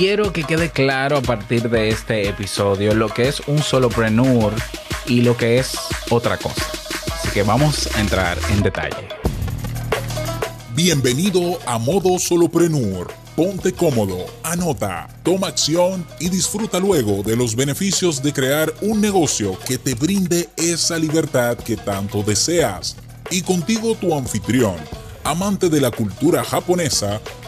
quiero que quede claro a partir de este episodio lo que es un solopreneur y lo que es otra cosa. Así que vamos a entrar en detalle. Bienvenido a Modo Solopreneur. Ponte cómodo, anota, toma acción y disfruta luego de los beneficios de crear un negocio que te brinde esa libertad que tanto deseas. Y contigo tu anfitrión amante de la cultura japonesa,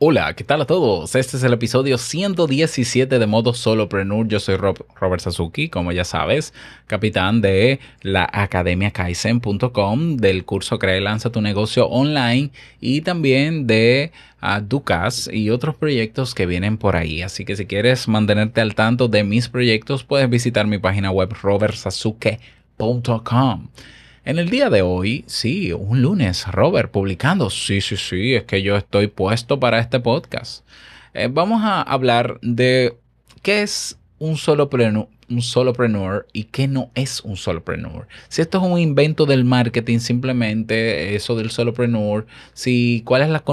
Hola, ¿qué tal a todos? Este es el episodio 117 de Modo Solopreneur. Yo soy Robert Sasuki, como ya sabes, capitán de la Academia Kaizen.com, del curso Crea y Lanza tu negocio online y también de uh, Ducas y otros proyectos que vienen por ahí. Así que si quieres mantenerte al tanto de mis proyectos, puedes visitar mi página web robertsasuke.com. En el día de hoy, sí, un lunes, Robert, publicando. Sí, sí, sí, es que yo estoy puesto para este podcast. Eh, vamos a hablar de qué es un solopreneur, un solopreneur y qué no es un solopreneur. Si esto es un invento del marketing, simplemente eso del solopreneur, si cuál es la,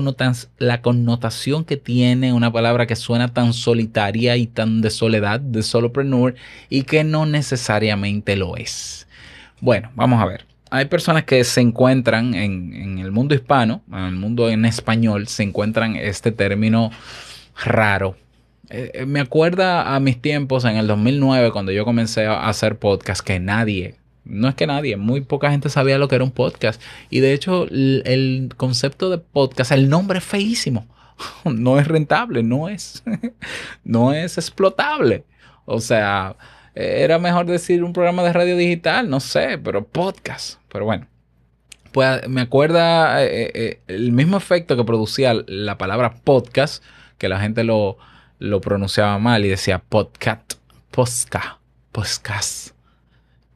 la connotación que tiene una palabra que suena tan solitaria y tan de soledad de solopreneur y que no necesariamente lo es. Bueno, vamos a ver hay personas que se encuentran en, el mundo hispano, en el mundo en español, se encuentran este término raro. Eh, eh, me acuerda a mis tiempos en el 2009 cuando yo comencé a hacer podcast que nadie, no es que nadie, muy poca gente sabía lo que era un podcast. Y de hecho el, concepto de podcast, el nombre es feísimo. No es rentable, no es, no es explotable. O sea, era mejor decir un programa de radio digital, no sé, pero podcast. Pero bueno. Pues me acuerda eh, eh, eh, el mismo efecto que producía la palabra podcast, que la gente lo, lo pronunciaba mal y decía podcast, posca, podcast.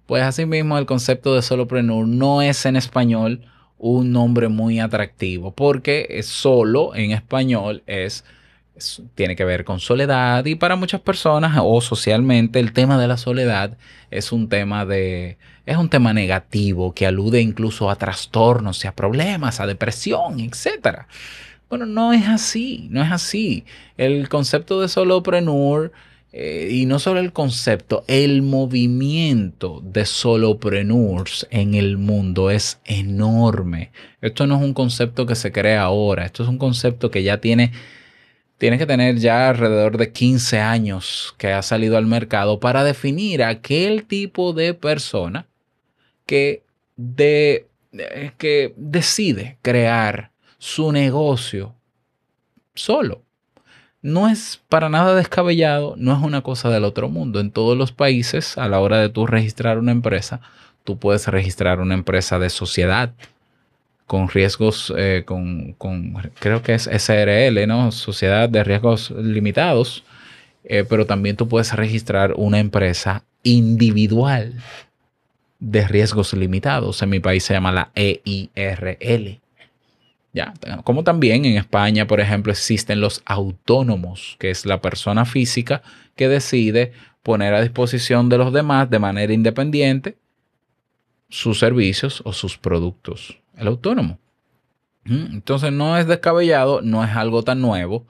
Pues así mismo el concepto de solopreneur no es en español un nombre muy atractivo, porque solo en español es tiene que ver con soledad y para muchas personas o socialmente el tema de la soledad es un tema de es un tema negativo que alude incluso a trastornos y a problemas, a depresión, etc. Bueno, no es así, no es así. El concepto de solopreneur eh, y no solo el concepto, el movimiento de solopreneurs en el mundo es enorme. Esto no es un concepto que se crea ahora, esto es un concepto que ya tiene tiene que tener ya alrededor de 15 años que ha salido al mercado para definir aquel tipo de persona que, de, eh, que decide crear su negocio solo. No es para nada descabellado, no es una cosa del otro mundo. En todos los países, a la hora de tú registrar una empresa, tú puedes registrar una empresa de sociedad con riesgos, eh, con, creo que es SRL, ¿no? Sociedad de Riesgos Limitados, eh, pero también tú puedes registrar una empresa individual de riesgos limitados. En mi país se llama la EIRL. Ya, como también en España, por ejemplo, existen los autónomos, que es la persona física que decide poner a disposición de los demás de manera independiente sus servicios o sus productos el autónomo. Entonces no es descabellado, no es algo tan nuevo.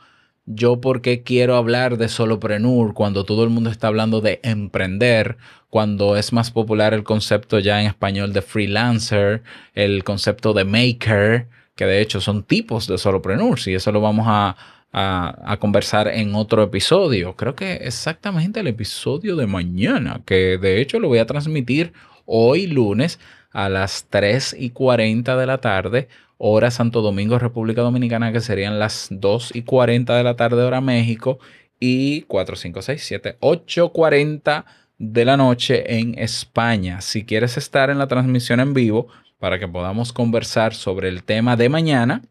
Yo porque quiero hablar de solopreneur cuando todo el mundo está hablando de emprender, cuando es más popular el concepto ya en español de freelancer, el concepto de maker, que de hecho son tipos de solopreneurs y eso lo vamos a, a, conversar en otro episodio. Creo que exactamente el episodio de mañana, que de hecho lo voy a transmitir hoy lunes a las 3 y 40 de la tarde, hora Santo Domingo, República Dominicana, que serían las 2 y 40 de la tarde, hora México, y 4, 5, 6, 7, 8, 40 de la noche en España. Si quieres estar en la transmisión en vivo para que podamos conversar sobre el tema de mañana,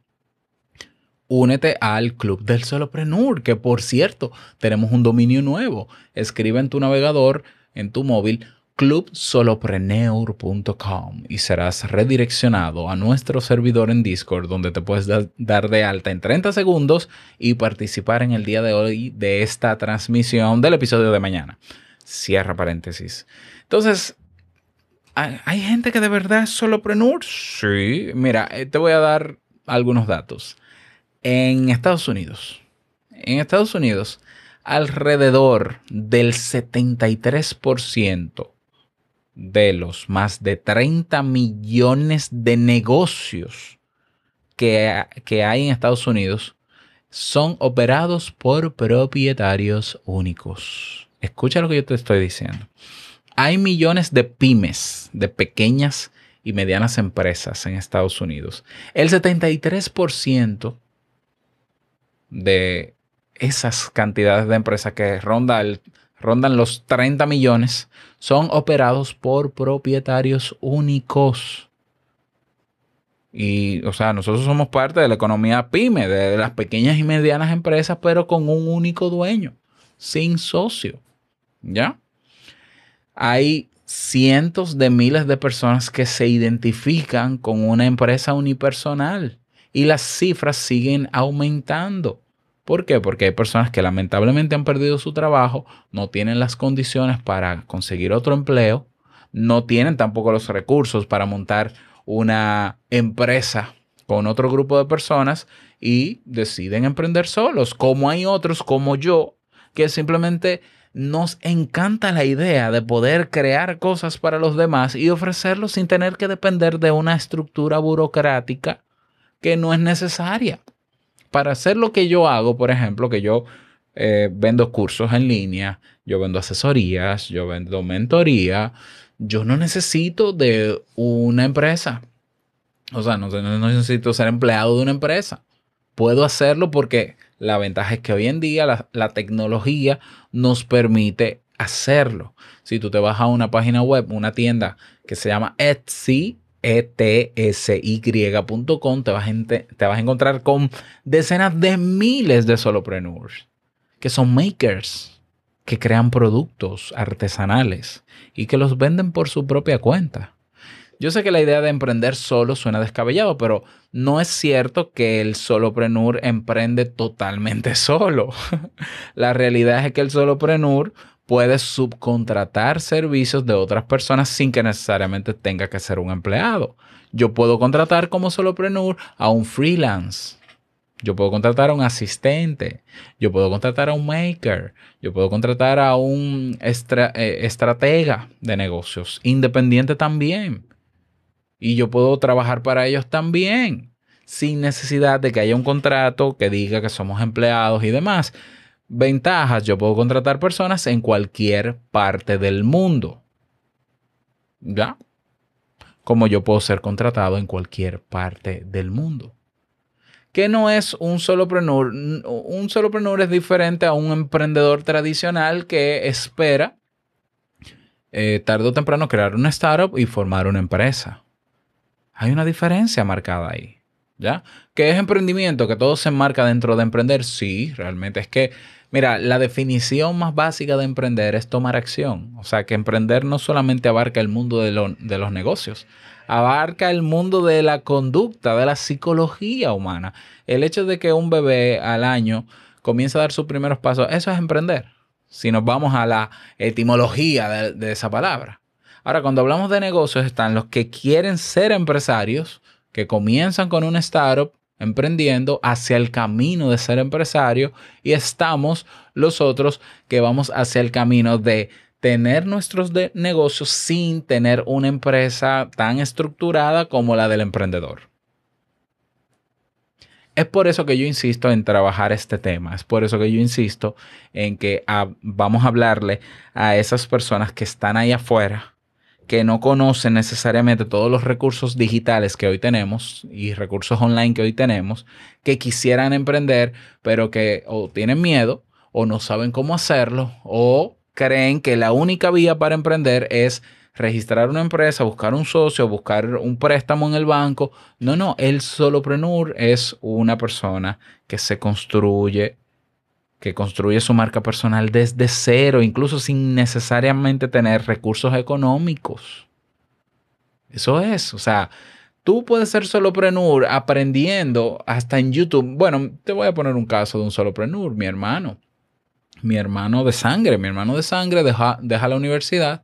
únete al Club del Soloprenur, que por cierto, tenemos un dominio nuevo. Escribe en tu navegador, en tu móvil, clubsolopreneur.com y serás redireccionado a nuestro servidor en Discord donde te puedes dar de alta en 30 segundos y participar en el día de hoy de esta transmisión del episodio de mañana. Cierra paréntesis. Entonces, ¿hay gente que de verdad es solopreneur? Sí, mira, eh, te voy a dar algunos datos. En Estados Unidos, en Estados Unidos, alrededor del 73% de los más de 30 millones de negocios que, que, hay en Estados Unidos son operados por propietarios únicos. Escucha lo que yo te estoy diciendo. Hay millones de pymes, de pequeñas y medianas empresas en Estados Unidos. El 73% de esas cantidades de empresas que rondan los 30 millones son operados por propietarios únicos. Y, o sea, nosotros somos parte de la economía pyme, de las pequeñas y medianas empresas, pero con un único dueño, sin socio. ¿Ya? Hay cientos de miles de personas que se identifican con una empresa unipersonal y las cifras siguen aumentando. ¿Por qué? Porque hay personas que lamentablemente han perdido su trabajo, no tienen las condiciones para conseguir otro empleo, no tienen tampoco los recursos para montar una empresa con otro grupo de personas y deciden emprender solos, como hay otros como yo, que simplemente nos encanta la idea de poder crear cosas para los demás y ofrecerlo sin tener que depender de una estructura burocrática que no es necesaria para hacer lo que yo hago, por ejemplo, que yo eh, vendo cursos en línea, yo vendo asesorías, yo vendo mentoría, yo no necesito de una empresa. O sea, no, necesito ser empleado de una empresa. Puedo hacerlo porque la ventaja es que hoy en día la, la tecnología nos permite hacerlo. Si tú te vas a una página web, una tienda que se llama Etsy, etsy.com te, vas a encontrar con decenas de miles de solopreneurs que son makers, que crean productos artesanales y que los venden por su propia cuenta. Yo sé que la idea de emprender solo suena descabellado, pero no es cierto que el solopreneur emprende totalmente solo. la realidad es que el solopreneur puedes subcontratar servicios de otras personas sin que necesariamente tenga que ser un empleado. Yo puedo contratar como solopreneur a un freelance. Yo puedo contratar a un asistente. Yo puedo contratar a un maker. Yo puedo contratar a un eh, estratega de negocios, independiente también. Y yo puedo trabajar para ellos también, sin necesidad de que haya un contrato que diga que somos empleados y demás. Ventajas, yo puedo contratar personas en cualquier parte del mundo. ¿Ya? Como yo puedo ser contratado en cualquier parte del mundo. Que no es un solopreneur. Un solopreneur es diferente a un emprendedor tradicional que espera eh, tarde o temprano crear una startup y formar una empresa. Hay una diferencia marcada ahí. ¿Ya? ¿Qué es emprendimiento? Que todo se enmarca dentro de emprender. Sí, realmente es que Mira, la definición más básica de emprender es tomar acción. O sea, que emprender no solamente abarca el mundo de, los negocios, abarca el mundo de la conducta, de la psicología humana. El hecho de que un bebé al año comience a dar sus primeros pasos, eso es emprender. Si nos vamos a la etimología de, de esa palabra. Ahora, cuando hablamos de negocios, están los que quieren ser empresarios, que comienzan con un startup emprendiendo hacia el camino de ser empresario y estamos los otros que vamos hacia el camino de tener nuestros negocios sin tener una empresa tan estructurada como la del emprendedor. Es por eso que yo insisto en trabajar este tema, es por eso que yo insisto en que ah, vamos a hablarle a esas personas que están ahí afuera que no conocen necesariamente todos los recursos digitales que hoy tenemos y recursos online que hoy tenemos, que quisieran emprender, pero que o tienen miedo o no saben cómo hacerlo o creen que la única vía para emprender es registrar una empresa, buscar un socio, buscar un préstamo en el banco. No, no, el solopreneur es una persona que se construye que construye su marca personal desde cero, incluso sin necesariamente tener recursos económicos. Eso es, o sea, tú puedes ser soloprenur aprendiendo hasta en YouTube. Bueno, te voy a poner un caso de un soloprenur, mi hermano. Mi hermano de sangre, mi hermano de sangre deja, deja la universidad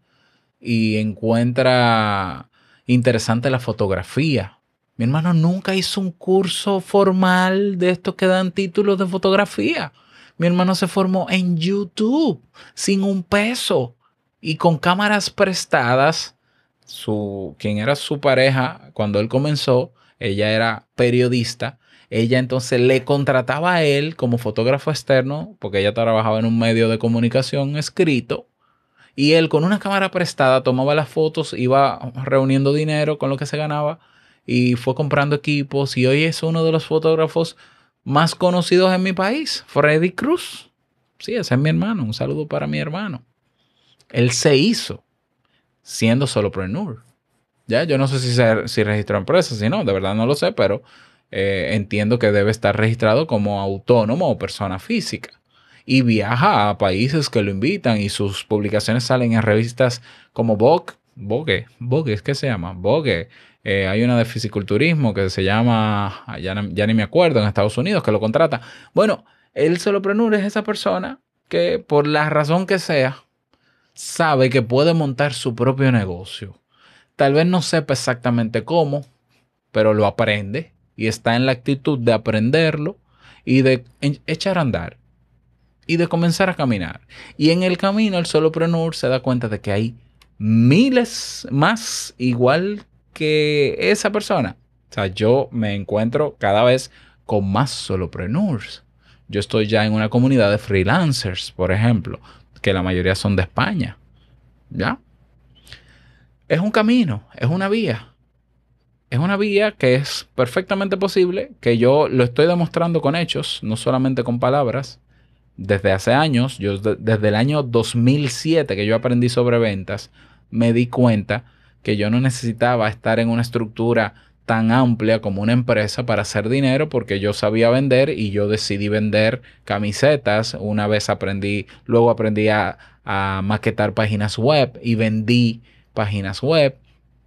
y encuentra interesante la fotografía. Mi hermano nunca hizo un curso formal de estos que dan títulos de fotografía. Mi hermano se formó en YouTube sin un peso y con cámaras prestadas. Su, quien era su pareja cuando él comenzó, ella era periodista. Ella entonces le contrataba a él como fotógrafo externo, porque ella trabajaba en un medio de comunicación escrito. Y él con una cámara prestada tomaba las fotos, iba reuniendo dinero con lo que se ganaba y fue comprando equipos. Y hoy es uno de los fotógrafos más conocidos en mi país, Freddy Cruz. Sí, ese es mi hermano. Un saludo para mi hermano. Él se hizo siendo solopreneur. Ya, yo no sé si, se, si registró empresa, si no, de verdad no lo sé, pero eh, entiendo que debe estar registrado como autónomo o persona física. Y viaja a países que lo invitan y sus publicaciones salen en revistas como Vogue, Vogue, Vogue, ¿es que se llama? Vogue, eh, hay una de fisiculturismo que se llama, ah, ya, ni me acuerdo, en Estados Unidos, que lo contrata. Bueno, el solopreneur es esa persona que por la razón que sea, sabe que puede montar su propio negocio. Tal vez no sepa exactamente cómo, pero lo aprende y está en la actitud de aprenderlo y de echar a andar y de comenzar a caminar. Y en el camino el solopreneur se da cuenta de que hay miles más igual que esa persona. O sea, yo me encuentro cada vez con más solopreneurs. Yo estoy ya en una comunidad de freelancers, por ejemplo, que la mayoría son de España. ¿Ya? Es un camino, es una vía. Es una vía que es perfectamente posible, que yo lo estoy demostrando con hechos, no solamente con palabras. Desde hace años, yo desde el año 2007 que yo aprendí sobre ventas, me di cuenta que yo no necesitaba estar en una estructura tan amplia como una empresa para hacer dinero porque yo sabía vender y yo decidí vender camisetas. Una vez aprendí, luego aprendí a, maquetar páginas web y vendí páginas web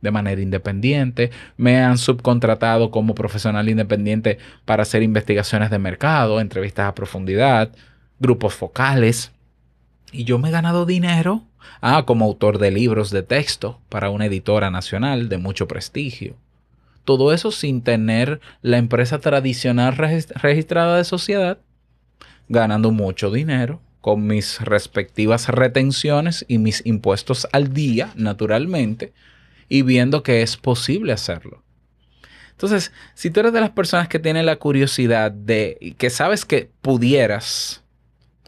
de manera independiente. Me han subcontratado como profesional independiente para hacer investigaciones de mercado, entrevistas a profundidad, grupos focales. Y yo me he ganado dinero Ah, como autor de libros de texto para una editora nacional de mucho prestigio. Todo eso sin tener la empresa tradicional registrada de sociedad, ganando mucho dinero, con mis respectivas retenciones y mis impuestos al día, naturalmente, y viendo que es posible hacerlo. Entonces, si tú eres de las personas que tienen la curiosidad de que sabes que pudieras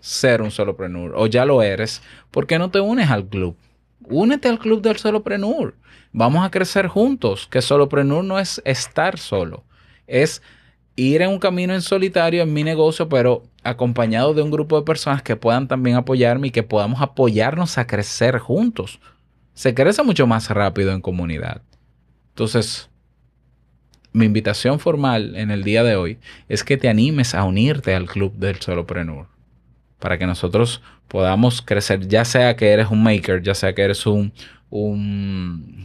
ser un solopreneur o ya lo eres, ¿por qué no te unes al club? Únete al club del solopreneur. Vamos a crecer juntos, que solopreneur no es estar solo, es ir en un camino en solitario en mi negocio, pero acompañado de un grupo de personas que puedan también apoyarme y que podamos apoyarnos a crecer juntos. Se crece mucho más rápido en comunidad. Entonces, mi invitación formal en el día de hoy es que te animes a unirte al club del solopreneur para que nosotros podamos crecer, ya sea que eres un maker, ya sea que eres un,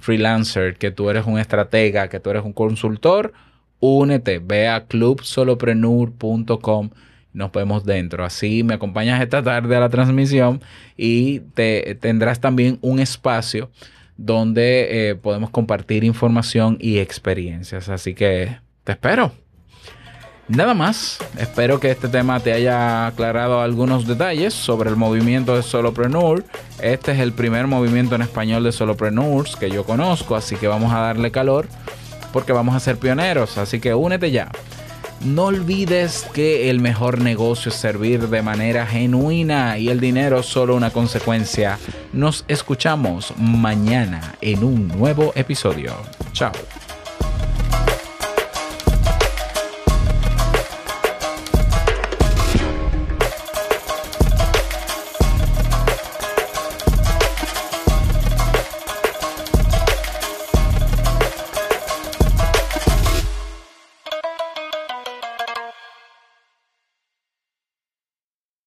freelancer, que tú eres un estratega, que tú eres un consultor, únete, ve a clubsolopreneur.com nos vemos dentro. Así me acompañas esta tarde a la transmisión y te tendrás también un espacio donde eh, podemos compartir información y experiencias. Así que te espero. Nada más, espero que este tema te haya aclarado algunos detalles sobre el movimiento de Solopreneur. Este es el primer movimiento en español de Solopreneurs que yo conozco, así que vamos a darle calor porque vamos a ser pioneros, así que únete ya. No olvides que el mejor negocio es servir de manera genuina y el dinero solo una consecuencia. Nos escuchamos mañana en un nuevo episodio. Chao.